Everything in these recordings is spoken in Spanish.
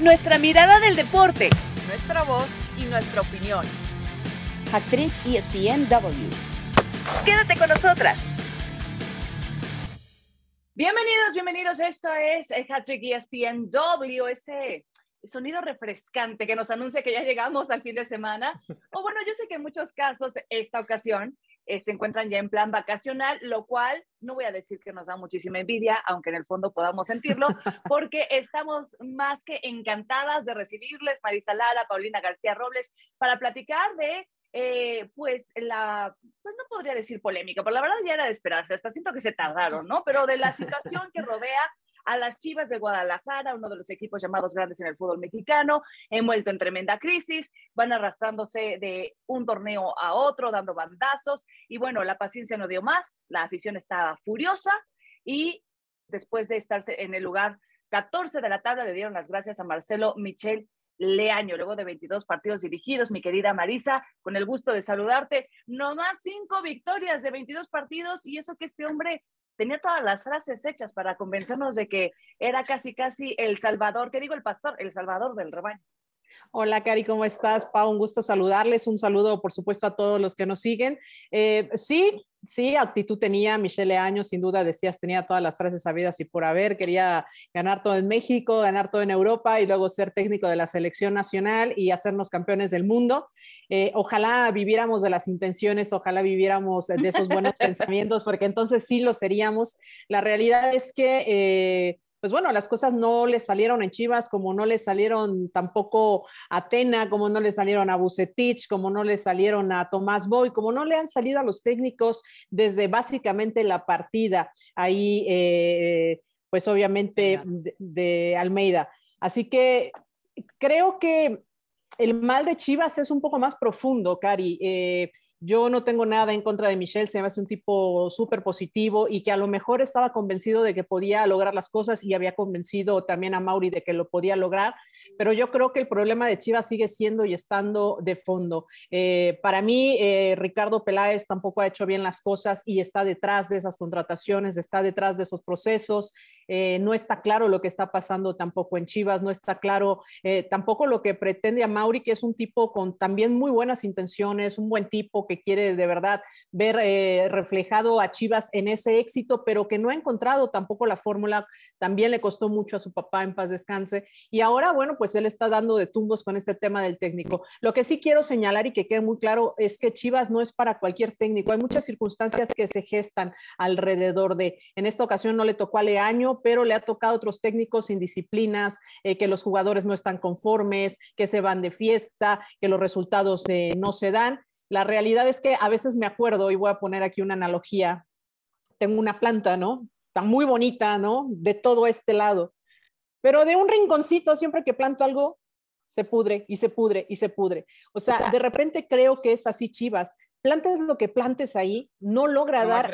nuestra mirada del deporte, nuestra voz y nuestra opinión. Actriz ESPNW. Quédate con nosotras. Bienvenidos, bienvenidos. Esto es Hattrick ESPNW, ese sonido refrescante que nos anuncia que ya llegamos al fin de semana. O bueno, yo sé que en muchos casos esta ocasión eh, se encuentran ya en plan vacacional, lo cual no voy a decir que nos da muchísima envidia, aunque en el fondo podamos sentirlo, porque estamos más que encantadas de recibirles, Marisa Lara, Paulina García Robles, para platicar de eh, pues la, pues no podría decir polémica, pero la verdad ya era de esperarse, hasta siento que se tardaron, ¿no? Pero de la situación que rodea a las Chivas de Guadalajara, uno de los equipos llamados grandes en el fútbol mexicano, envuelto en tremenda crisis, van arrastrándose de un torneo a otro, dando bandazos, y bueno, la paciencia no dio más, la afición estaba furiosa y después de estarse en el lugar 14 de la tabla le dieron las gracias a Marcelo Michel Leaño, luego de 22 partidos dirigidos, mi querida Marisa, con el gusto de saludarte. Nomás cinco victorias de 22 partidos y eso que este hombre tenía todas las frases hechas para convencernos de que era casi, casi el salvador, ¿qué digo el pastor? El salvador del rebaño. Hola, Cari, ¿cómo estás? Pau, un gusto saludarles. Un saludo, por supuesto, a todos los que nos siguen. Eh, sí, sí, actitud tenía Michelle Año, sin duda decías, tenía todas las frases sabidas y por haber, quería ganar todo en México, ganar todo en Europa y luego ser técnico de la selección nacional y hacernos campeones del mundo. Eh, ojalá viviéramos de las intenciones, ojalá viviéramos de esos buenos pensamientos, porque entonces sí lo seríamos. La realidad es que... Eh, pues bueno, las cosas no le salieron en Chivas, como no le salieron tampoco a Tena, como no le salieron a Bucetich, como no le salieron a Tomás Boy, como no le han salido a los técnicos desde básicamente la partida ahí, eh, pues obviamente de, Almeida. Así que creo que el mal de Chivas es un poco más profundo, Cari. Eh, yo no tengo nada en contra de Michelle, se me hace un tipo súper positivo y que a lo mejor estaba convencido de que podía lograr las cosas y había convencido también a Mauri de que lo podía lograr pero yo creo que el problema de Chivas sigue siendo y estando de fondo. Eh, para mí, eh, Ricardo Peláez tampoco ha hecho bien las cosas y está detrás de esas contrataciones, está detrás de esos procesos. Eh, no está claro lo que está pasando tampoco en Chivas, no está claro tampoco lo que pretende a Mauri, que es un tipo con también muy buenas intenciones, un buen tipo que quiere de verdad ver reflejado a Chivas en ese éxito, pero que no ha encontrado tampoco la fórmula. También le costó mucho a su papá en paz descanse. Y ahora, bueno, pues él está dando de tumbos con este tema del técnico. Lo que sí quiero señalar y que quede muy claro es que Chivas no es para cualquier técnico. Hay muchas circunstancias que se gestan alrededor de. En esta ocasión no le tocó a Leaño, pero le ha tocado a otros técnicos sin disciplinas, eh, que los jugadores no están conformes, que se van de fiesta, que los resultados eh, no se dan. La realidad es que a veces me acuerdo, y voy a poner aquí una analogía, tengo una planta, ¿no? Está muy bonita, ¿no? De todo este lado. Pero de un rinconcito, siempre que planto algo, se pudre y se pudre y se pudre. O sea, de repente creo que es así Chivas. Plantes lo que plantes ahí, no logra dar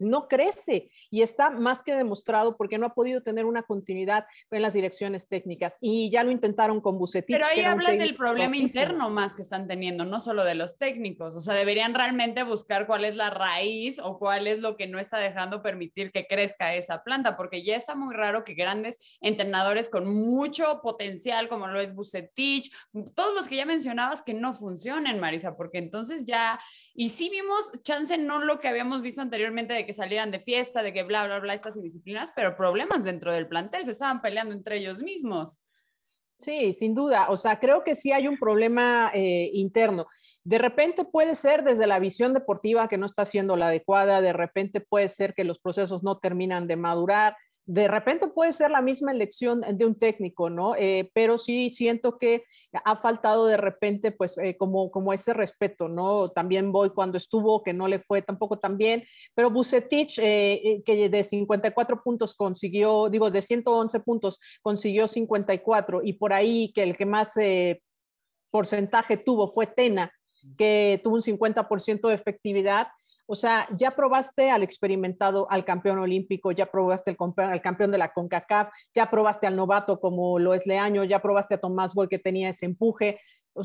no crece y está más que demostrado porque no ha podido tener una continuidad en las direcciones técnicas y ya lo intentaron con Bucetich. Pero ahí hablas del problema interno más que están teniendo, no solo de los técnicos, o sea, deberían realmente buscar cuál es la raíz o cuál es lo que no está dejando permitir que crezca esa planta, porque ya está muy raro que grandes entrenadores con mucho potencial como lo es Bucetich, todos los que ya mencionabas que no funcionen, Marisa, porque entonces ya y sí vimos, chance, no lo que habíamos visto anteriormente de que salieran de fiesta, de que bla, bla, bla, estas indisciplinas, pero problemas dentro del plantel, se estaban peleando entre ellos mismos. Sí, sin duda. O sea, creo que sí hay un problema eh, interno. De repente puede ser desde la visión deportiva que no está siendo la adecuada, de repente puede ser que los procesos no terminan de madurar, de repente puede ser la misma elección de un técnico, ¿no? Eh, pero sí siento que ha faltado de repente, pues, eh, como, como ese respeto, ¿no? También voy cuando estuvo, que no le fue tampoco tan bien, pero Bucetich, eh, que de 54 puntos consiguió, digo, de 111 puntos consiguió 54, y por ahí que el que más porcentaje tuvo fue Tena, que tuvo un 50% de efectividad o sea, ya probaste al experimentado, al campeón olímpico, ya probaste al campeón, de la CONCACAF, ya probaste al novato como lo es Leaño, ya probaste a Tomás Boy que tenía ese empuje.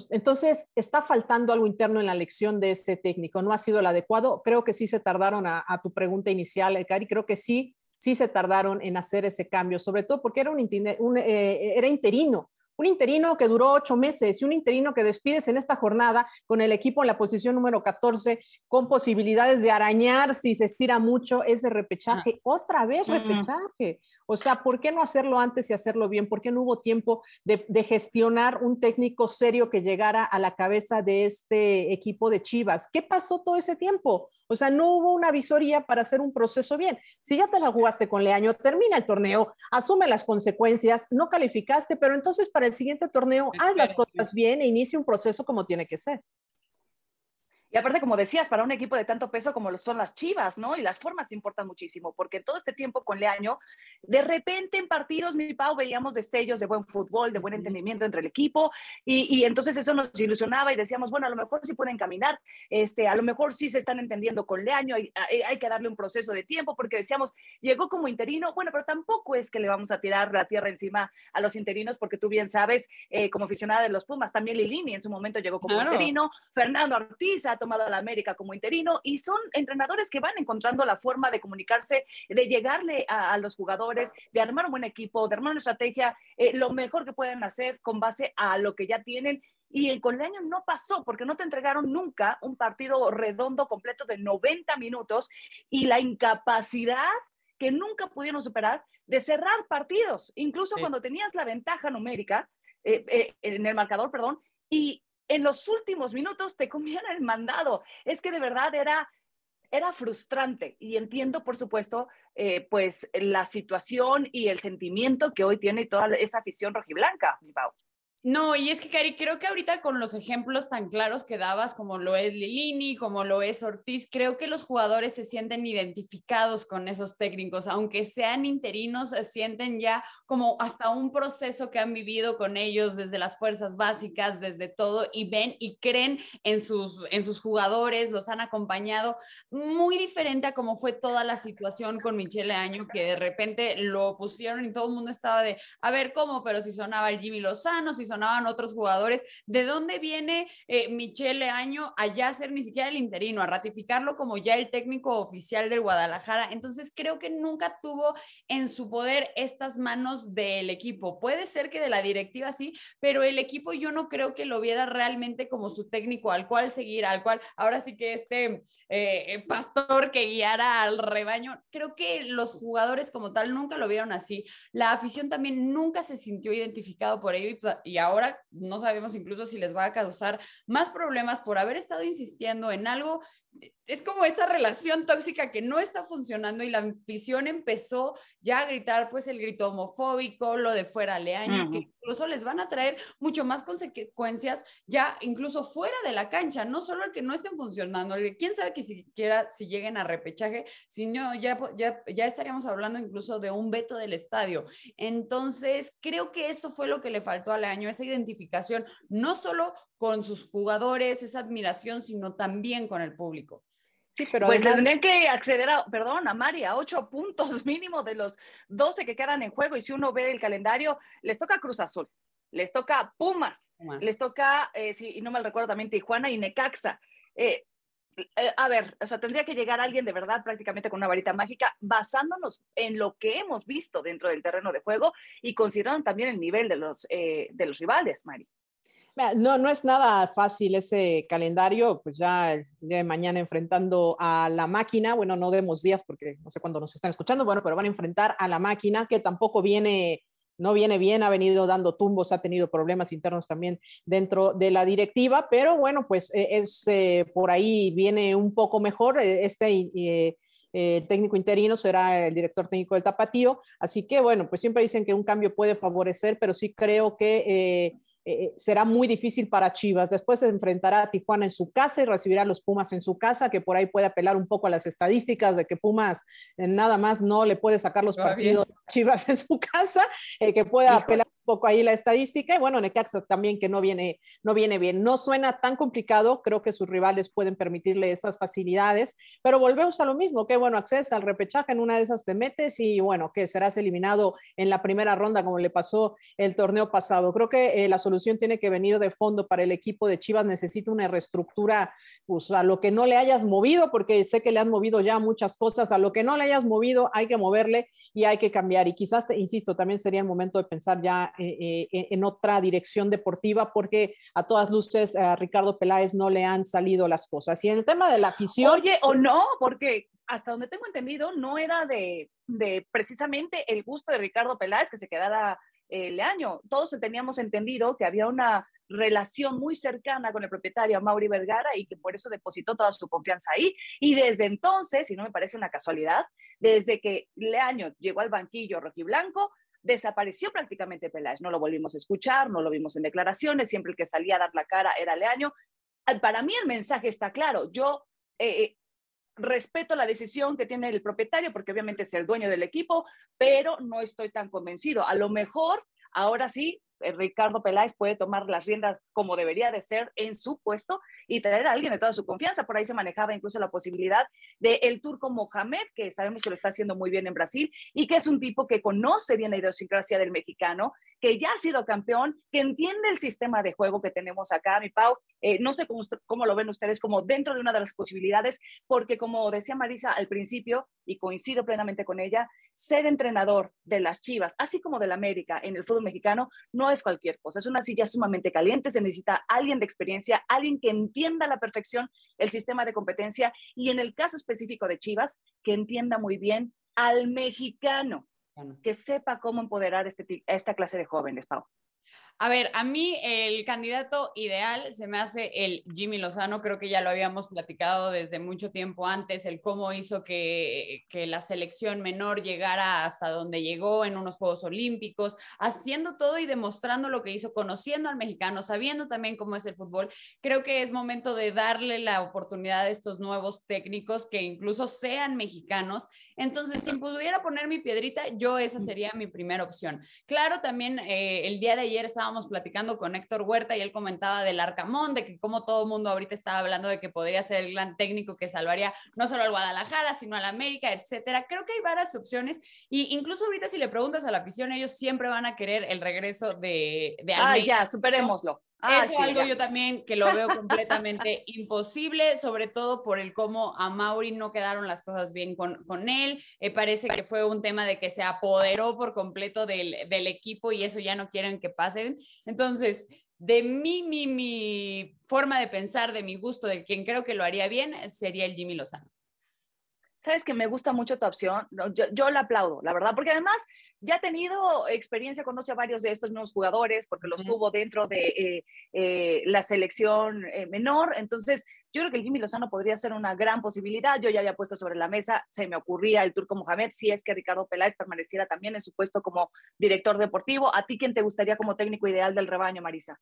Entonces, está faltando algo interno en la elección de este técnico. No ha sido el adecuado. Creo que sí se tardaron a, tu pregunta inicial, Cari. Creo que sí sí se tardaron en hacer ese cambio, sobre todo porque era, un, un eh, era interino un interino que duró ocho meses y un interino que despides en esta jornada con el equipo en la posición número 14, con posibilidades de arañar si se estira mucho ese repechaje. Ah. Otra vez repechaje. O sea, ¿por qué no hacerlo antes y hacerlo bien? ¿Por qué no hubo tiempo de, gestionar un técnico serio que llegara a la cabeza de este equipo de Chivas? ¿Qué pasó todo ese tiempo? O sea, no hubo una visoría para hacer un proceso bien. Si ya te la jugaste con Leaño, termina el torneo, asume las consecuencias, no calificaste, pero entonces para el siguiente torneo haz las cosas bien e inicia un proceso como tiene que ser. Y aparte, como decías, para un equipo de tanto peso como lo son las Chivas, ¿no? Y las formas importan muchísimo, porque todo este tiempo con Leaño, de repente en partidos, mi Pau, veíamos destellos de buen fútbol, de buen entendimiento entre el equipo, y, entonces eso nos ilusionaba y decíamos, bueno, a lo mejor sí pueden caminar, este, a lo mejor sí se están entendiendo con Leaño, hay, hay, que darle un proceso de tiempo, porque decíamos, llegó como interino, bueno, pero tampoco es que le vamos a tirar la tierra encima a los interinos, porque tú bien sabes, eh, como aficionada de los Pumas, también Lilini en su momento llegó como interino, Fernando Ortiz tomado a la América como interino y son entrenadores que van encontrando la forma de comunicarse, de llegarle a, los jugadores, de armar un buen equipo, de armar una estrategia, eh, lo mejor que pueden hacer con base a lo que ya tienen. Y con Leaño no pasó porque no te entregaron nunca un partido redondo completo de 90 minutos y la incapacidad que nunca pudieron superar de cerrar partidos, incluso cuando tenías la ventaja numérica eh, eh, en el marcador, perdón, y en los últimos minutos te comían el mandado. Es que de verdad era, era frustrante y entiendo, por supuesto, eh, pues la situación y el sentimiento que hoy tiene toda esa afición rojiblanca, mi Pau. No, y es que, Cari, creo que ahorita con los ejemplos tan claros que dabas, como lo es Lilini, como lo es Ortiz, creo que los jugadores se sienten identificados con esos técnicos, aunque sean interinos, se sienten ya como hasta un proceso que han vivido con ellos desde las fuerzas básicas, desde todo, y ven y creen en sus, en sus jugadores, los han acompañado, muy diferente a como fue toda la situación con Michele Año, que de repente lo pusieron y todo el mundo estaba de, a ver, ¿cómo? Pero si sonaba el Jimmy Lozano, si sonaba otros jugadores. ¿De dónde viene eh, Michele Año a ser ni siquiera el interino, a ratificarlo como ya el técnico oficial del Guadalajara? Entonces creo que nunca tuvo en su poder estas manos del equipo. Puede ser que de la directiva sí, pero el equipo yo no creo que lo viera realmente como su técnico al cual seguir, al cual ahora sí que este eh, pastor que guiara al rebaño, creo que los jugadores como tal nunca lo vieron así. La afición también nunca se sintió identificado por ello y ahora no sabemos incluso si les va a causar más problemas por haber estado insistiendo en algo es como esta relación tóxica que no está funcionando y la afición empezó ya a gritar pues el grito homofóbico, lo de fuera leaño, que incluso les van a traer mucho más consecuencias ya incluso fuera de la cancha, no solo el que no estén funcionando, quién sabe que siquiera si lleguen a repechaje, sino ya, ya, ya estaríamos hablando incluso de un veto del estadio. Entonces, creo que eso fue lo que le faltó a Leaño, esa identificación, no solo con sus jugadores, esa admiración, sino también con el público. Sí, pero pues tendrían que acceder a, perdón, a Mari, a ocho puntos mínimo de los doce que quedan en juego. Y si uno ve el calendario, les toca Cruz Azul, les toca Pumas, les toca, eh, si no mal recuerdo, también Tijuana y Necaxa. Eh, eh, a ver, o sea, tendría que llegar alguien de verdad prácticamente con una varita mágica, basándonos en lo que hemos visto dentro del terreno de juego y considerando también el nivel de los, de los rivales, Mari. No, no es nada fácil ese calendario, pues ya de mañana enfrentando a la máquina, bueno, no demos días porque no sé cuándo nos están escuchando, bueno, pero van a enfrentar a la máquina que tampoco viene, no viene bien, ha venido dando tumbos, ha tenido problemas internos también dentro de la directiva, pero bueno, pues eh, es eh, por ahí viene un poco mejor eh, este técnico interino será el director técnico del Tapatío. Así que, bueno, pues siempre dicen que un cambio puede favorecer, pero sí creo que será muy difícil para Chivas. Después se enfrentará a Tijuana en su casa y recibirá a los Pumas en su casa, que por ahí puede apelar un poco a las estadísticas de que Pumas eh, nada más no le puede sacar los partidos a Chivas en su casa, eh, que pueda apelar poco ahí la estadística. Y bueno, Necaxa también que no viene, no viene bien. No suena tan complicado, creo que sus rivales pueden permitirle esas facilidades, pero volvemos a lo mismo, que bueno, acceso al repechaje, en una de esas te metes y bueno, que serás eliminado en la primera ronda como le pasó el torneo pasado. Creo que eh, la solución tiene que venir de fondo para el equipo de Chivas, necesita una reestructura, pues a lo que no le hayas movido, porque sé que le han movido ya muchas cosas, a lo que no le hayas movido hay que moverle y hay que cambiar. Y quizás, te, insisto, también sería el momento de pensar ya eh, eh, en otra dirección deportiva, porque a todas luces a Ricardo Peláez no le han salido las cosas. Y en el tema de la afición... Oye, o no, porque hasta donde tengo entendido, no era de, de precisamente el gusto de Ricardo Peláez que se quedara el año. Todos teníamos entendido que había una relación muy cercana con el propietario Mauri Vergara y que por eso depositó toda su confianza ahí. Y desde entonces, y no me parece una casualidad, desde que Leaño llegó al banquillo rojiblanco, desapareció prácticamente Peláez. No lo volvimos a escuchar, no lo vimos en declaraciones, siempre el que salía a dar la cara era Leaño. Para mí el mensaje está claro. Yo eh, eh, respeto la decisión que tiene el propietario, porque obviamente es el dueño del equipo, pero no estoy tan convencido. A lo mejor ahora sí Ricardo Peláez puede tomar las riendas como debería de ser en su puesto y traer a alguien de toda su confianza. Por ahí se manejaba incluso la posibilidad de el turco Mohamed, que sabemos que lo está haciendo muy bien en Brasil y que es un tipo que conoce bien la idiosincrasia del mexicano, que ya ha sido campeón, que entiende el sistema de juego que tenemos acá, mi Pau. Eh, no sé cómo, cómo lo ven ustedes, como dentro de una de las posibilidades, porque como decía Marisa al principio, y coincido plenamente con ella, ser entrenador de las Chivas, así como del América en el fútbol mexicano, no es cualquier cosa, es una silla sumamente caliente, se necesita alguien de experiencia, alguien que entienda a la perfección el sistema de competencia y en el caso específico de Chivas, que entienda muy bien al mexicano, que sepa cómo empoderar este, esta clase de jóvenes, Pau. A ver, a mí el candidato ideal se me hace el Jimmy Lozano, creo que ya lo habíamos platicado desde mucho tiempo antes, el cómo hizo que, que, la selección menor llegara hasta donde llegó en unos Juegos Olímpicos, haciendo todo y demostrando lo que hizo, conociendo al mexicano, sabiendo también cómo es el fútbol. Creo que es momento de darle la oportunidad a estos nuevos técnicos que incluso sean mexicanos. Entonces, si pudiera poner mi piedrita, yo esa sería mi primera opción. Claro, también eh, el día de ayer estaba estábamos platicando con Héctor Huerta y él comentaba del Arcamón, de que como todo el mundo ahorita estaba hablando de que podría ser el gran técnico que salvaría no solo al Guadalajara, sino al América, etcétera. Creo que hay varias opciones y incluso ahorita si le preguntas a la afición, ellos siempre van a querer el regreso de, de Ah, ya, superémoslo. Ah, es algo yo también que lo veo completamente imposible, sobre todo por el cómo a Mauri no quedaron las cosas bien con, con él. Eh, parece que fue un tema de que se apoderó por completo del, del, equipo y eso ya no quieren que pase. Entonces, de mi, mi, mi forma de pensar, de mi gusto, de quien creo que lo haría bien, sería el Jimmy Lozano sabes que me gusta mucho tu opción, yo, yo la aplaudo, la verdad, porque además ya ha tenido experiencia, conoce a varios de estos nuevos jugadores, porque los tuvo dentro de eh, eh, la selección eh, menor, entonces yo creo que el Jimmy Lozano podría ser una gran posibilidad, yo ya había puesto sobre la mesa, se me ocurría el turco Mohamed, si es que Ricardo Peláez permaneciera también en su puesto como director deportivo, ¿a ti quién te gustaría como técnico ideal del rebaño, Marisa?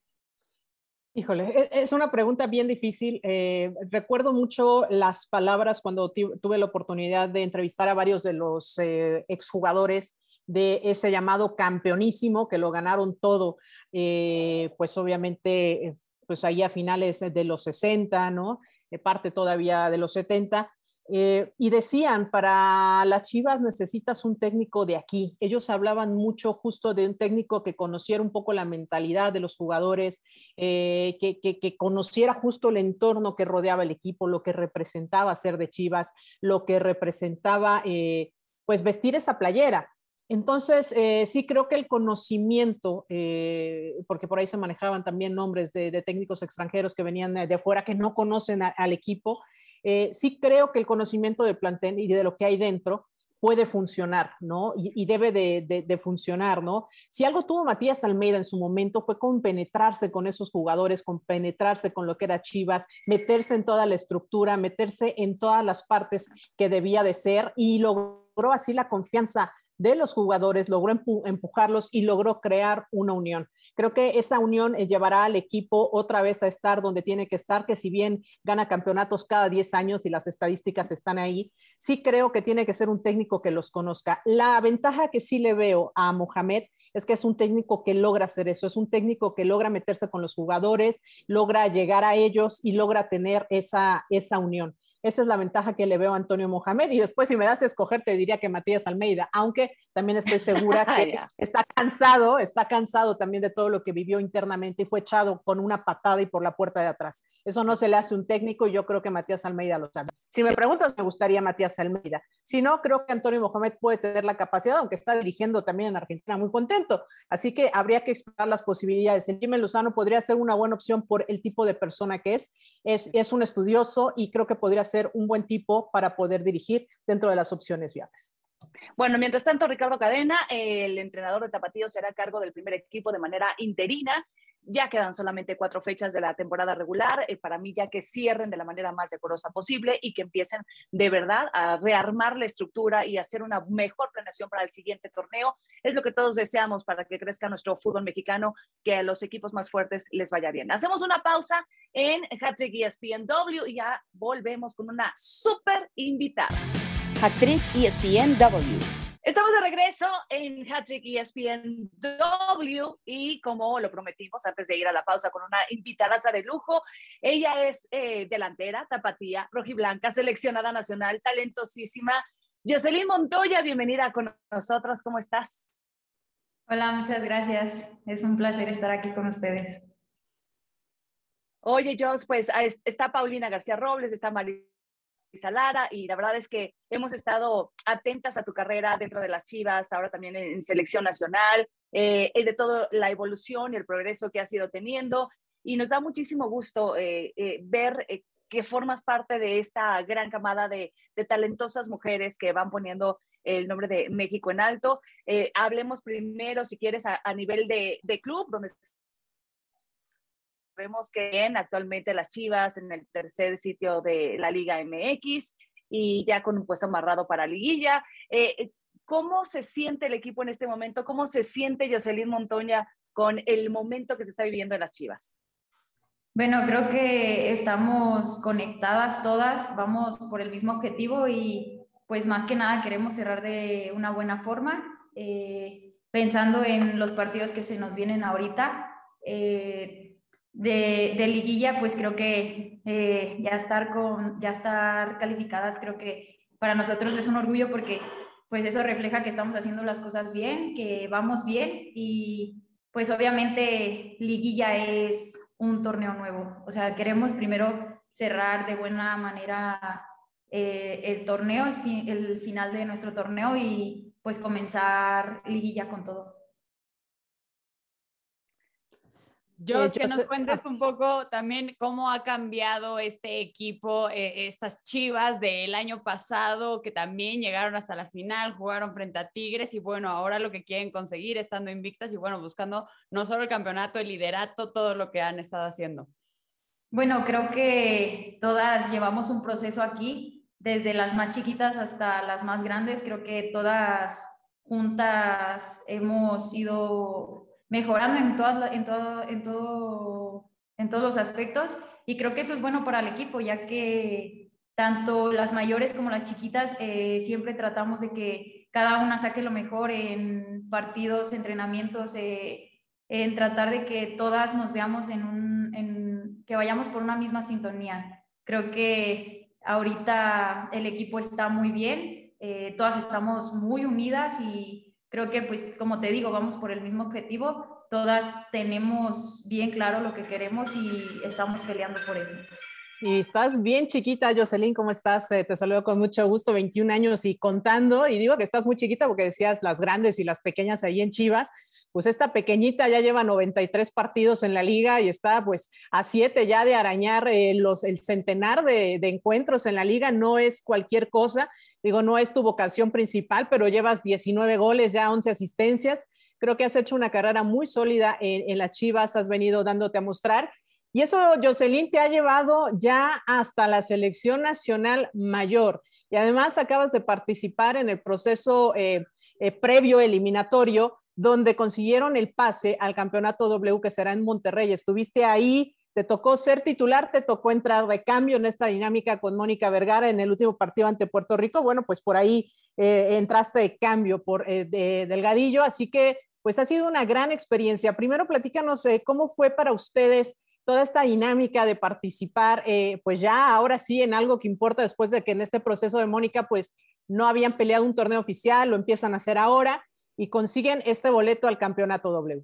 Híjole, e, es una pregunta bien difícil. Eh, recuerdo mucho las palabras cuando tuve la oportunidad de entrevistar a varios de los eh, exjugadores de ese llamado campeonísimo que lo ganaron todo, eh, pues obviamente, pues ahí a finales de los 60, ¿no? parte todavía de los 70. Eh, y decían, para las Chivas necesitas un técnico de aquí. Ellos hablaban mucho justo de un técnico que conociera un poco la mentalidad de los jugadores, eh, que, conociera justo el entorno que rodeaba el equipo, lo que representaba ser de Chivas, lo que representaba eh, pues vestir esa playera. Entonces, sí creo que el conocimiento, porque por ahí se manejaban también nombres de, técnicos extranjeros que venían de fuera que no conocen al equipo, eh, sí creo que el conocimiento del plantel y de lo que hay dentro puede funcionar, ¿no? Y, debe de, funcionar, ¿no? Si algo tuvo Matías Almeida en su momento fue compenetrarse con esos jugadores, compenetrarse con lo que era Chivas, meterse en toda la estructura, meterse en todas las partes que debía de ser y logró así la confianza de los jugadores, logró empujarlos y logró crear una unión. Creo que esa unión eh, llevará al equipo otra vez a estar donde tiene que estar, que si bien gana campeonatos cada 10 años y las estadísticas están ahí, sí creo que tiene que ser un técnico que los conozca. La ventaja que sí le veo a Mohamed es que es un técnico que logra hacer eso, es un técnico que logra meterse con los jugadores, logra llegar a ellos y logra tener esa, esa unión. Esa es la ventaja que le veo a Antonio Mohamed. Y después, si me das a escoger, te diría que Matías Almeida, aunque también estoy segura que está cansado, está cansado también de todo lo que vivió internamente y fue echado con una patada y por la puerta de atrás. Eso no se le hace un técnico y yo creo que Matías Almeida lo sabe. Si me preguntas, me gustaría Matías Almeida. Si no, creo que Antonio Mohamed puede tener la capacidad, aunque está dirigiendo también en Argentina muy contento. Así que habría que explorar las posibilidades. El Jimmy Lozano podría ser una buena opción por el tipo de persona que es. Es, es un estudioso y creo que podría ser un buen tipo para poder dirigir dentro de las opciones viables. Bueno, mientras tanto, Ricardo Cadena, el entrenador de Tapatío, será cargo del primer equipo de manera interina. Ya quedan solamente cuatro fechas de la temporada regular, eh, para mí ya que cierren de la manera más decorosa posible y que empiecen de verdad a rearmar la estructura y hacer una mejor planeación para el siguiente torneo. Es lo que todos deseamos para que crezca nuestro fútbol mexicano, que a los equipos más fuertes les vaya bien. Hacemos una pausa en Hattrick ESPNW y ya volvemos con una súper invitada. Hattrick ESPNW. Estamos de regreso en Hattrick ESPN W y como lo prometimos antes de ir a la pausa con una invitada de lujo, ella es eh, delantera, tapatía, rojiblanca, seleccionada nacional, talentosísima. Jocelyn Montoya, bienvenida con nosotros, ¿cómo estás? Hola, muchas gracias. Es un placer estar aquí con ustedes. Oye, Jos, pues está Paulina García Robles, está María Salara y la verdad es que hemos estado atentas a tu carrera dentro de las Chivas, ahora también en, selección nacional, eh, de toda la evolución y el progreso que has ido teniendo y nos da muchísimo gusto eh, eh, ver eh, que formas parte de esta gran camada de, talentosas mujeres que van poniendo el nombre de México en alto. hablemos primero, si quieres, a, a nivel de, de, club, donde Vemos que actualmente las Chivas en el tercer sitio de la Liga MX y ya con un puesto amarrado para liguilla. Eh, eh, ¿Cómo se siente el equipo en este momento? ¿Cómo se siente Jocelyn Montoña con el momento que se está viviendo en las Chivas? Bueno, creo que estamos conectadas todas, vamos por el mismo objetivo y pues más que nada queremos cerrar de una buena forma, eh, pensando en los partidos que se nos vienen ahorita de, liguilla, pues creo que eh, ya, estar con, ya estar calificadas, creo que para nosotros es un orgullo porque pues eso refleja que estamos haciendo las cosas bien, que vamos bien y pues obviamente liguilla es un torneo nuevo. O sea, queremos primero cerrar de buena manera eh, el torneo, el final de nuestro torneo y pues comenzar liguilla con todo. Yo, que nos cuentes un poco también cómo ha cambiado este equipo, eh, estas chivas del año pasado, que también llegaron hasta la final, jugaron frente a Tigres y bueno, ahora lo que quieren conseguir estando invictas y bueno, buscando no solo el campeonato, el liderato, todo lo que han estado haciendo. Bueno, creo que todas llevamos un proceso aquí, desde las más chiquitas hasta las más grandes, creo que todas juntas hemos ido mejorando en, todas, en, todo, en, todo, en todos los aspectos y creo que eso es bueno para el equipo, ya que tanto las mayores como las chiquitas eh, siempre tratamos de que cada una saque lo mejor en partidos, entrenamientos, eh, en tratar de que todas nos veamos en un, en, que vayamos por una misma sintonía. Creo que ahorita el equipo está muy bien, eh, todas estamos muy unidas y creo que, pues, como te digo, vamos por el mismo objetivo. Todas tenemos bien claro lo que queremos y estamos peleando por eso. Y estás bien chiquita, Jocelyn, ¿cómo estás? Eh, te saludo con mucho gusto, 21 años y contando. Y digo que estás muy chiquita porque decías las grandes y las pequeñas ahí en Chivas. Pues esta pequeñita ya lleva 93 partidos en la liga y está pues a siete ya de arañar eh, el centenar de, encuentros en la liga. No es cualquier cosa. Digo, no es tu vocación principal, pero llevas 19 goles, ya 11 asistencias. Creo que has hecho una carrera muy sólida en las Chivas, has venido dándote a mostrar y eso, Jocelyn, te ha llevado ya hasta la selección nacional mayor. Y además acabas de participar en el proceso eh, eh, previo eliminatorio, donde consiguieron el pase al campeonato W que será en Monterrey. Estuviste ahí, te tocó ser titular, te tocó entrar de cambio en esta dinámica con Mónica Vergara en el último partido ante Puerto Rico. Bueno, pues por ahí eh, entraste de cambio por eh, Delgadillo, así que pues ha sido una gran experiencia. Primero platícanos cómo fue para ustedes toda esta dinámica de participar, pues ya ahora sí en algo que importa después de que en este proceso de Mónica, pues no habían peleado un torneo oficial, lo empiezan a hacer ahora y consiguen este boleto al campeonato W.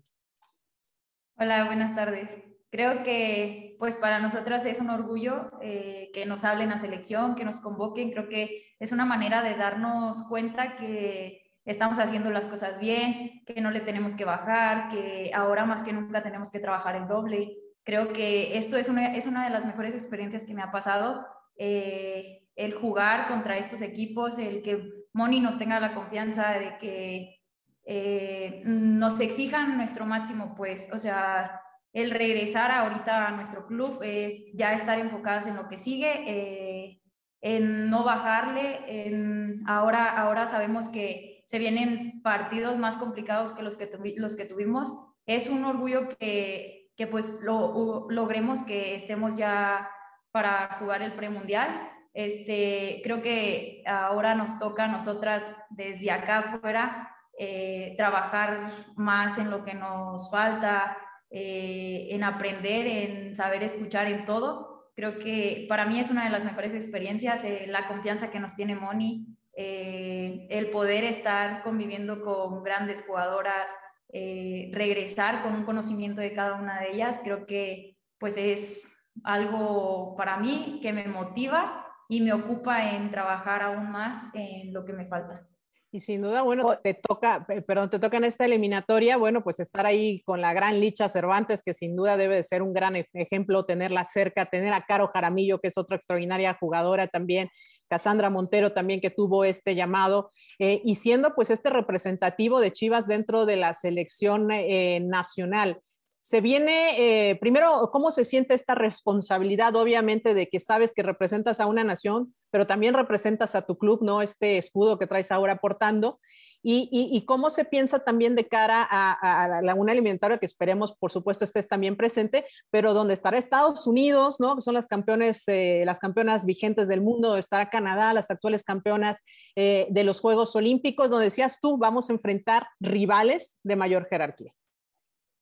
Hola, buenas tardes. Creo que pues para nosotras es un orgullo eh, que nos hablen a selección, que nos convoquen. Creo que es una manera de darnos cuenta que estamos haciendo las cosas bien, que no le tenemos que bajar, que ahora más que nunca tenemos que trabajar el doble. Creo que esto es una, es una de las mejores experiencias que me ha pasado. Eh, el jugar contra estos equipos, el que Moni nos tenga la confianza de que eh, nos exijan nuestro máximo, pues, o sea, el regresar ahorita a nuestro club es ya estar enfocadas en lo que sigue, eh, en no bajarle, en ahora, ahora sabemos que se vienen partidos más complicados que los que, los que tuvimos. Es un orgullo que, que pues lo, logremos que estemos ya para jugar el premundial. Este, creo que ahora nos toca a nosotras desde acá afuera eh, trabajar más en lo que nos falta, eh, en aprender, en saber escuchar en todo. Creo que para mí es una de las mejores experiencias, eh, la confianza que nos tiene Moni, el poder estar conviviendo con grandes jugadoras, regresar con un conocimiento de cada una de ellas, creo que pues es algo para mí que me motiva y me ocupa en trabajar aún más en lo que me falta. Y sin duda, bueno, te toca, perdón, te toca en esta eliminatoria, bueno, pues estar ahí con la gran Licha Cervantes, que sin duda debe de ser un gran ejemplo, tenerla cerca, tener a Caro Jaramillo, que es otra extraordinaria jugadora también, Cassandra Montero también que tuvo este llamado, eh, y siendo pues este representativo de Chivas dentro de la selección eh, nacional se viene, eh, primero, ¿cómo se siente esta responsabilidad, obviamente, de que sabes que representas a una nación, pero también representas a tu club, ¿no? Este escudo que traes ahora portando. Y, cómo se piensa también de cara a, la una alimentaria que esperemos, por supuesto, estés también presente, pero donde estará Estados Unidos, ¿no? Que son las campeones, eh, las campeonas vigentes del mundo, estará Canadá, las actuales campeonas eh, de los Juegos Olímpicos, donde decías tú, vamos a enfrentar rivales de mayor jerarquía.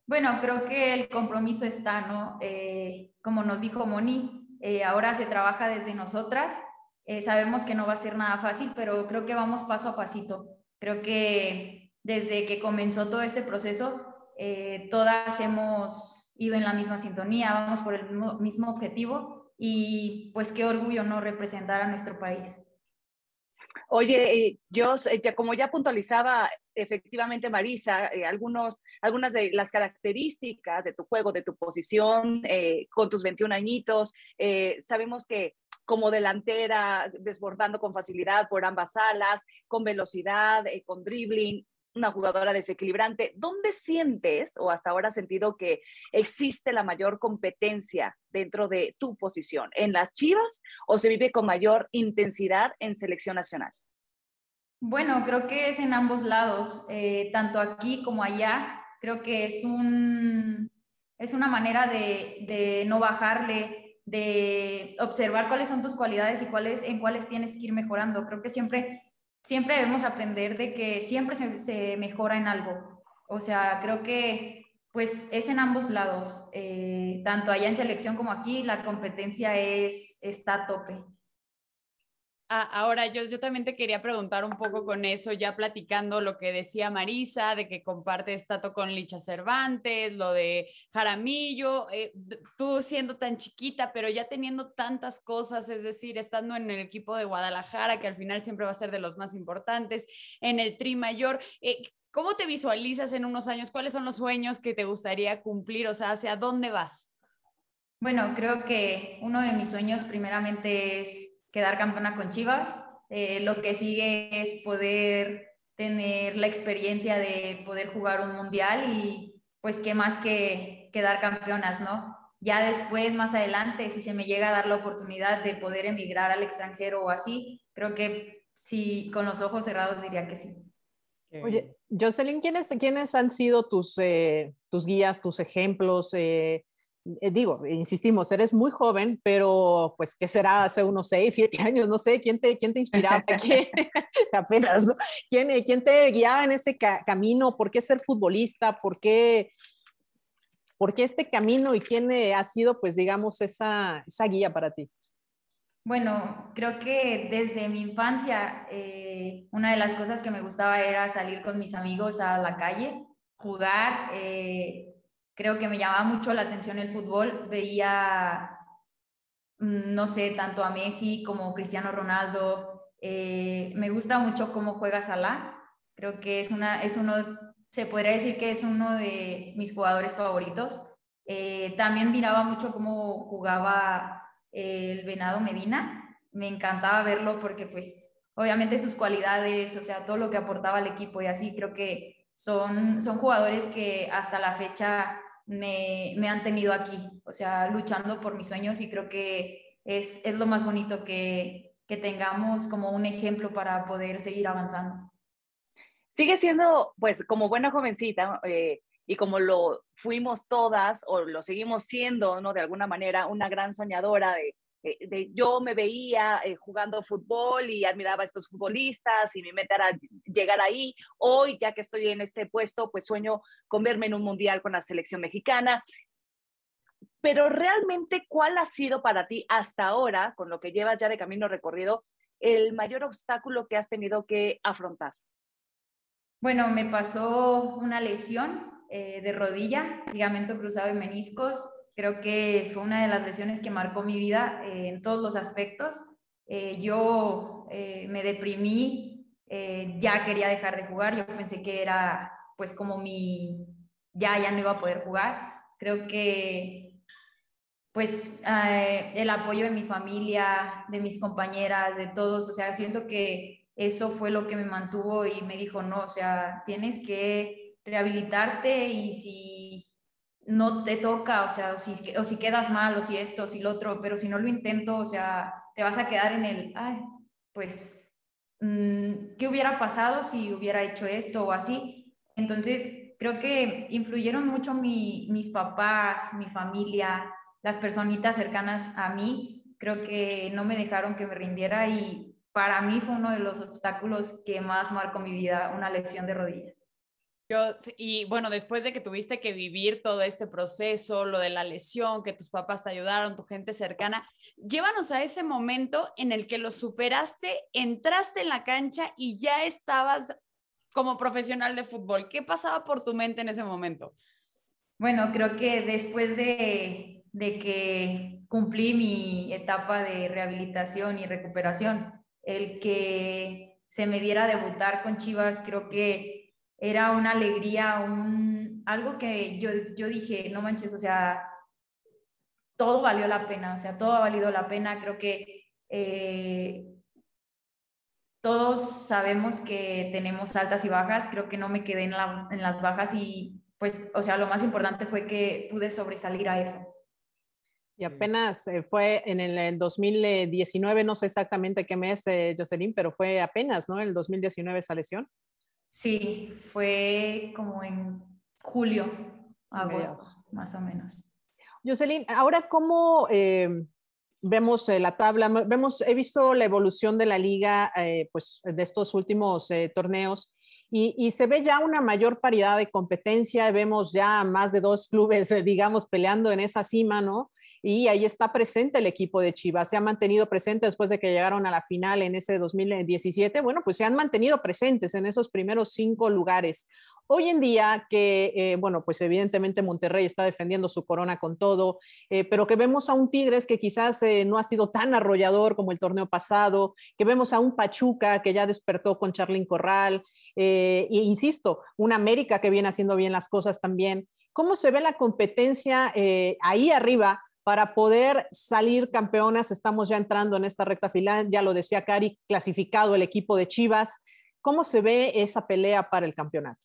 Bueno, creo que el compromiso está, ¿no? Eh, como nos dijo Moni, eh, ahora se trabaja desde nosotras. Eh, sabemos que no va a ser nada fácil, pero creo que vamos paso a pasito. Creo que desde que comenzó todo este proceso, todas hemos ido en la misma sintonía, vamos por el mismo objetivo y pues qué orgullo no representar a nuestro país. Oye, yo, como ya puntualizaba efectivamente Marisa, eh, algunos, algunas de las características de tu juego, de tu posición, eh, con tus 21 añitos, eh, sabemos que como delantera, desbordando con facilidad por ambas alas, con velocidad, con dribbling, una jugadora desequilibrante. ¿Dónde sientes o hasta ahora has sentido que existe la mayor competencia dentro de tu posición? ¿En las Chivas o se vive con mayor intensidad en selección nacional? Bueno, creo que es en ambos lados, eh, tanto aquí como allá. Creo que es, un, es una manera de, no bajarle, de observar cuáles son tus cualidades y cuáles, en cuáles tienes que ir mejorando. Creo que siempre, siempre debemos aprender de que siempre se, mejora en algo. O sea, creo que pues es en ambos lados, eh, tanto allá en selección como aquí, la competencia es, está a tope. Ah, ahora, yo, yo también te quería preguntar un poco con eso, ya platicando lo que decía Marisa, de que comparte estato con Licha Cervantes, lo de Jaramillo, eh, tú siendo tan chiquita, pero ya teniendo tantas cosas, es decir, estando en el equipo de Guadalajara, que al final siempre va a ser de los más importantes, en el Tri Mayor. Eh, ¿Cómo te visualizas en unos años? ¿Cuáles son los sueños que te gustaría cumplir? O sea, ¿hacia dónde vas? Bueno, creo que uno de mis sueños primeramente es quedar campeona con Chivas. Eh, lo que sigue es poder tener la experiencia de poder jugar un mundial y pues qué más que quedar campeonas, ¿no? Ya después, más adelante, si se me llega a dar la oportunidad de poder emigrar al extranjero o así, creo que sí, con los ojos cerrados diría que sí. Oye, Jocelyn, ¿quiénes, ¿quiénes han sido tus, eh, tus guías, tus ejemplos? Eh, eh, digo, insistimos, eres muy joven, pero pues, ¿qué será hace unos seis, siete años? No sé, ¿quién te, quién te inspiraba? ¿Quién, apenas, ¿no? ¿Quién, ¿Quién, te guiaba en ese camino? ¿Por qué ser futbolista? ¿Por qué, por qué este camino? ¿Y quién ha sido, pues, digamos, esa, esa guía para ti? Bueno, creo que desde mi infancia eh, una de las cosas que me gustaba era salir con mis amigos a la calle, jugar. Eh, creo que me llamaba mucho la atención el fútbol. Veía, mm, no sé, tanto a Messi como Cristiano Ronaldo. Eh, me gusta mucho cómo juega Salah. Creo que es, una, es uno, se podría decir que es uno de mis jugadores favoritos. también miraba mucho cómo jugaba el Venado Medina. Me encantaba verlo porque pues obviamente sus cualidades, o sea, todo lo que aportaba al equipo y así, creo que son, son jugadores que hasta la fecha me, han tenido aquí, o sea, luchando por mis sueños y creo que es, es lo más bonito que, que tengamos como un ejemplo para poder seguir avanzando. Sigue siendo, pues, como buena jovencita, eh, y como lo fuimos todas o lo seguimos siendo, ¿no? De alguna manera, una gran soñadora de, de, yo me veía eh, jugando fútbol y admiraba a estos futbolistas y mi meta era llegar ahí. Hoy, ya que estoy en este puesto, pues sueño con verme en un mundial con la selección mexicana. Pero realmente, ¿cuál ha sido para ti hasta ahora, con lo que llevas ya de camino recorrido, el mayor obstáculo que has tenido que afrontar? Bueno, me pasó una lesión eh, de rodilla, ligamento cruzado y meniscos. Creo que fue una de las lesiones que marcó mi vida eh, en todos los aspectos. Eh, yo me deprimí, ya quería dejar de jugar, yo pensé que era pues como mi, ya, ya no iba a poder jugar. Creo que pues el apoyo de mi familia, de mis compañeras, de todos, o sea, siento que eso fue lo que me mantuvo y me dijo, no, o sea, tienes que rehabilitarte y si no te toca, o sea, o si, o si quedas mal, o si esto, o si lo otro, pero si no lo intento, o sea, te vas a quedar en el, ay, pues, mm, ¿qué hubiera pasado si hubiera hecho esto o así? Entonces, creo que influyeron mucho mi, mis papás, mi familia, las personitas cercanas a mí, creo que no me dejaron que me rindiera y para mí fue uno de los obstáculos que más marcó mi vida, una lesión de rodilla. Y bueno, después de que tuviste que vivir todo este proceso, lo de la lesión, que tus papás te ayudaron, tu gente cercana, llévanos a ese momento en el que lo superaste, entraste en la cancha y ya estabas como profesional de fútbol. ¿Qué pasaba por tu mente en ese momento? Bueno, creo que después de, de que cumplí mi etapa de rehabilitación y recuperación, el que se me diera a debutar con Chivas, creo que era una alegría, un, algo que yo, yo dije, no manches, o sea, todo valió la pena, o sea, todo ha valido la pena. Creo que eh, todos sabemos que tenemos altas y bajas, creo que no me quedé en, en las bajas y pues, o sea, lo más importante fue que pude sobresalir a eso. Y apenas eh, fue en el, 2019, no sé exactamente qué mes, eh, Jocelyn, pero fue apenas, ¿no? El 2019 esa lesión. Sí, fue como en julio, agosto, más o menos. Jocelyn, ahora cómo eh, vemos eh, la tabla, vemos, he visto la evolución de la liga, eh, pues de estos últimos torneos. Y, y, se ve ya una mayor paridad de competencia, vemos ya más de dos clubes, digamos, peleando en esa cima, ¿no? Y ahí está presente el equipo de Chivas. Se ha mantenido presente después de que llegaron a la final en ese 2017. Bueno, pues se han mantenido presentes en esos primeros cinco lugares. Hoy en día que, eh, bueno, pues evidentemente Monterrey está defendiendo su corona con todo, eh, pero que vemos a un Tigres que quizás eh, no ha sido tan arrollador como el torneo pasado, que vemos a un Pachuca que ya despertó con Charlín Corral, e insisto, un América que viene haciendo bien las cosas también. ¿Cómo se ve la competencia ahí arriba para poder salir campeonas. Estamos ya entrando en esta recta final, ya lo decía Cari, clasificado el equipo de Chivas. ¿Cómo se ve esa pelea para el campeonato?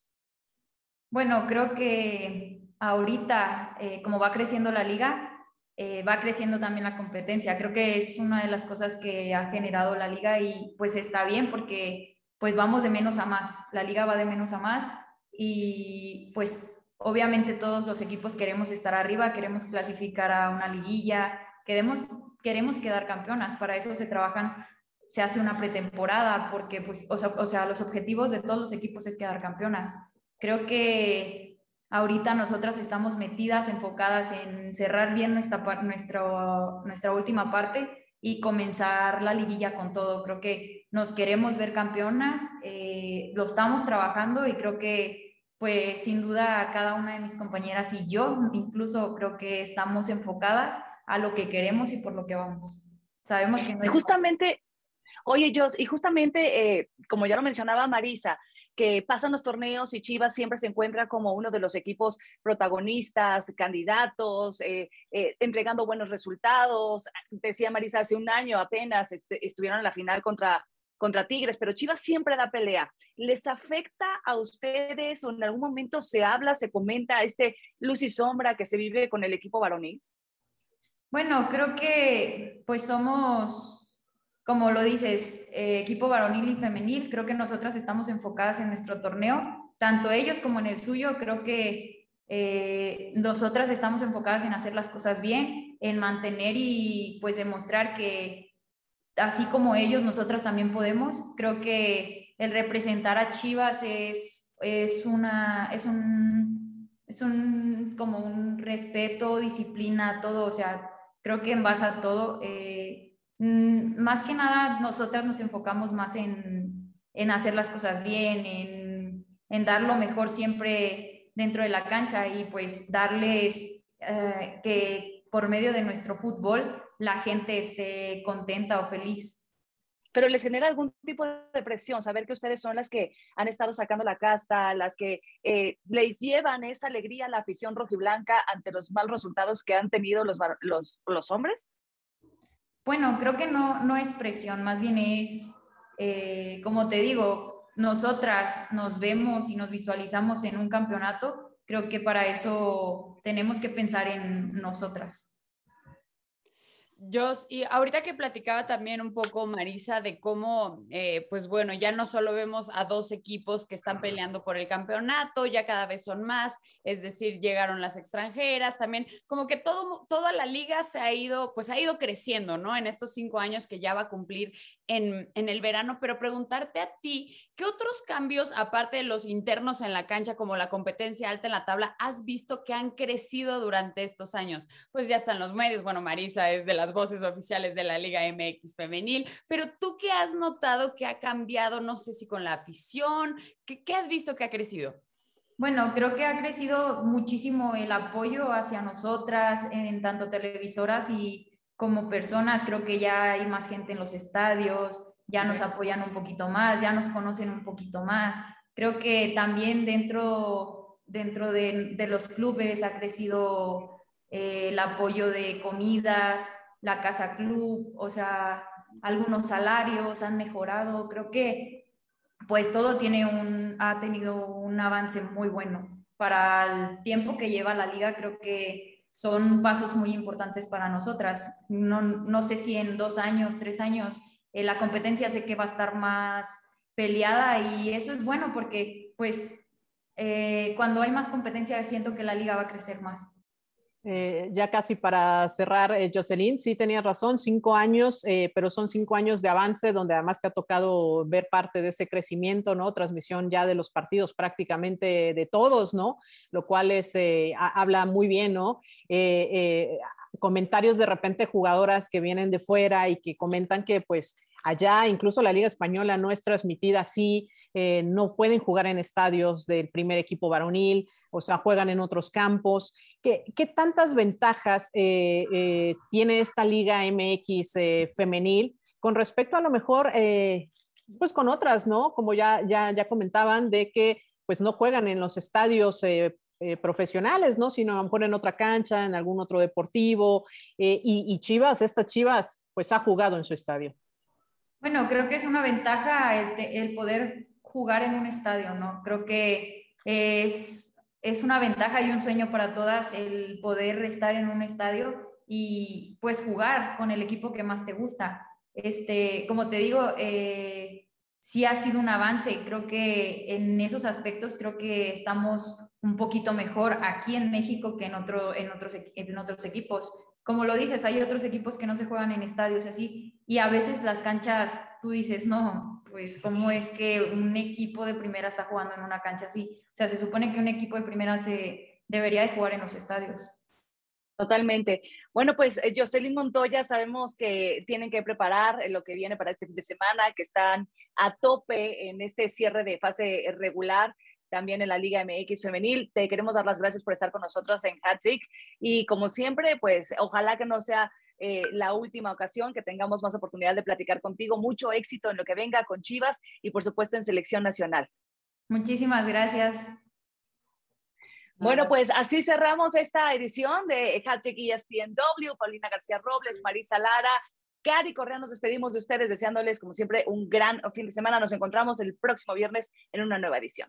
Bueno, creo que ahorita, eh, como va creciendo la liga, eh, va creciendo también la competencia. Creo que es una de las cosas que ha generado la liga y pues está bien porque pues vamos de menos a más, la liga va de menos a más y pues obviamente todos los equipos queremos estar arriba, queremos clasificar a una liguilla, queremos, queremos quedar campeonas, para eso se trabajan, se hace una pretemporada, porque pues, o sea, o sea, los objetivos de todos los equipos es quedar campeonas. Creo que ahorita nosotras estamos metidas, enfocadas en cerrar bien nuestra, nuestra, nuestra última parte y comenzar la liguilla con todo. Creo que nos queremos ver campeonas, eh, lo estamos trabajando y creo que pues sin duda cada una de mis compañeras y yo incluso creo que estamos enfocadas a lo que queremos y por lo que vamos. Sabemos que no es Justamente, oye, Jos, y justamente, eh, como ya lo mencionaba Marisa, que pasan los torneos y Chivas siempre se encuentra como uno de los equipos protagonistas, candidatos, eh, eh, entregando buenos resultados. Decía Marisa, hace un año apenas este, estuvieron en la final contra, contra Tigres, pero Chivas siempre da pelea. ¿Les afecta a ustedes o en algún momento se habla, se comenta este luz y sombra que se vive con el equipo varonil? Bueno, creo que pues somos como lo dices, eh, equipo varonil y femenil, creo que nosotras estamos enfocadas en nuestro torneo, tanto ellos como en el suyo, creo que eh, nosotras estamos enfocadas en hacer las cosas bien, en mantener y pues demostrar que así como ellos, nosotras también podemos. Creo que el representar a Chivas es, es una, es un, es un, como un respeto, disciplina, todo, o sea, creo que en base a todo, eh, Mm, más que nada, nosotras nos enfocamos más en, en hacer las cosas bien, en, en, dar lo mejor siempre dentro de la cancha y pues darles eh, que por medio de nuestro fútbol la gente esté contenta o feliz. Pero les genera algún tipo de presión saber que ustedes son las que han estado sacando la casta, las que eh, les llevan esa alegría a la afición rojiblanca ante los malos resultados que han tenido los, los, los hombres? Bueno, creo que no, no es presión, más bien es, eh, como te digo, nosotras nos vemos y nos visualizamos en un campeonato, creo que para eso tenemos que pensar en nosotras. Yo, y ahorita que platicaba también un poco, Marisa, de cómo, eh, pues bueno, ya no solo vemos a dos equipos que están peleando por el campeonato, ya cada vez son más, es decir, llegaron las extranjeras, también como que todo, toda la liga se ha ido, pues ha ido creciendo, ¿no? En estos cinco años que ya va a cumplir en, el verano, pero preguntarte a ti, ¿qué otros cambios, aparte de los internos en la cancha, como la competencia alta en la tabla, has visto que han crecido durante estos años? Pues ya están los medios, bueno, Marisa es de las voces oficiales de la Liga MX femenil, pero tú qué has notado que ha cambiado, no sé si con la afición, ¿qué, qué has visto que ha crecido? Bueno, creo que ha crecido muchísimo el apoyo hacia nosotras en tanto televisoras y como personas. Creo que ya hay más gente en los estadios, ya nos apoyan un poquito más, ya nos conocen un poquito más. Creo que también dentro, dentro de, de los clubes ha crecido eh, el apoyo de comidas, la casa club, o sea, algunos salarios han mejorado. Creo que pues todo tiene un, ha tenido un avance muy bueno. Para el tiempo que lleva la liga, creo que son pasos muy importantes para nosotras. No, no sé si en dos años, tres años, eh, la competencia sé que va a estar más peleada y eso es bueno porque pues eh, cuando hay más competencia siento que la liga va a crecer más. Eh, ya casi para cerrar, eh, Jocelyn, sí tenía razón, cinco años, eh, pero son cinco años de avance donde además te ha tocado ver parte de ese crecimiento, ¿no? Transmisión ya de los partidos prácticamente de todos, ¿no? Lo cual es, habla muy bien, ¿no? Comentarios de repente jugadoras que vienen de fuera y que comentan que pues allá, incluso la Liga Española no es transmitida así, no pueden jugar en estadios del primer equipo varonil, o sea, juegan en otros campos. ¿Qué, qué tantas ventajas eh, eh, tiene esta Liga MX eh, femenil con respecto a lo mejor, pues con otras, ¿no? Como ya, ya, ya comentaban, de que pues no juegan en los estadios profesionales, ¿no? Sino a lo en otra cancha, en algún otro deportivo. Y, y, Chivas, esta Chivas, pues ha jugado en su estadio. Bueno, creo que es una ventaja el, el poder jugar en un estadio, ¿no? Creo que es es una ventaja y un sueño para todas el poder estar en un estadio y pues jugar con el equipo que más te gusta. Este, como te digo, eh, sí ha sido un avance. Creo que en esos aspectos creo que estamos un poquito mejor aquí en México que en, otro, en, otros, en otros equipos. Como lo dices, hay otros equipos que no se juegan en estadios así y a veces las canchas, tú dices, no, pues cómo es que un equipo de primera está jugando en una cancha así. O sea, se supone que un equipo de primera se debería de jugar en los estadios. Totalmente. Bueno, pues eh, Jocelyn Montoya, sabemos que tienen que preparar eh, lo que viene para este fin de semana, que están a tope en este cierre de fase regular, también en la Liga MX femenil. Te queremos dar las gracias por estar con nosotros en Hattrick y como siempre, pues ojalá que no sea eh, la última ocasión, que tengamos más oportunidad de platicar contigo. Mucho éxito en lo que venga con Chivas y por supuesto en selección nacional. Muchísimas gracias. Bueno, pues así cerramos esta edición de Hattrick ESPNW. Paulina García Robles, Marisa Lara, Cari Correa, nos despedimos de ustedes deseándoles, como siempre, un gran fin de semana. Nos encontramos el próximo viernes en una nueva edición.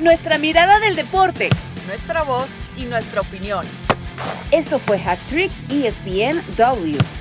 Nuestra mirada del deporte. Nuestra voz y nuestra opinión. Esto fue Hat Trick ESPNW.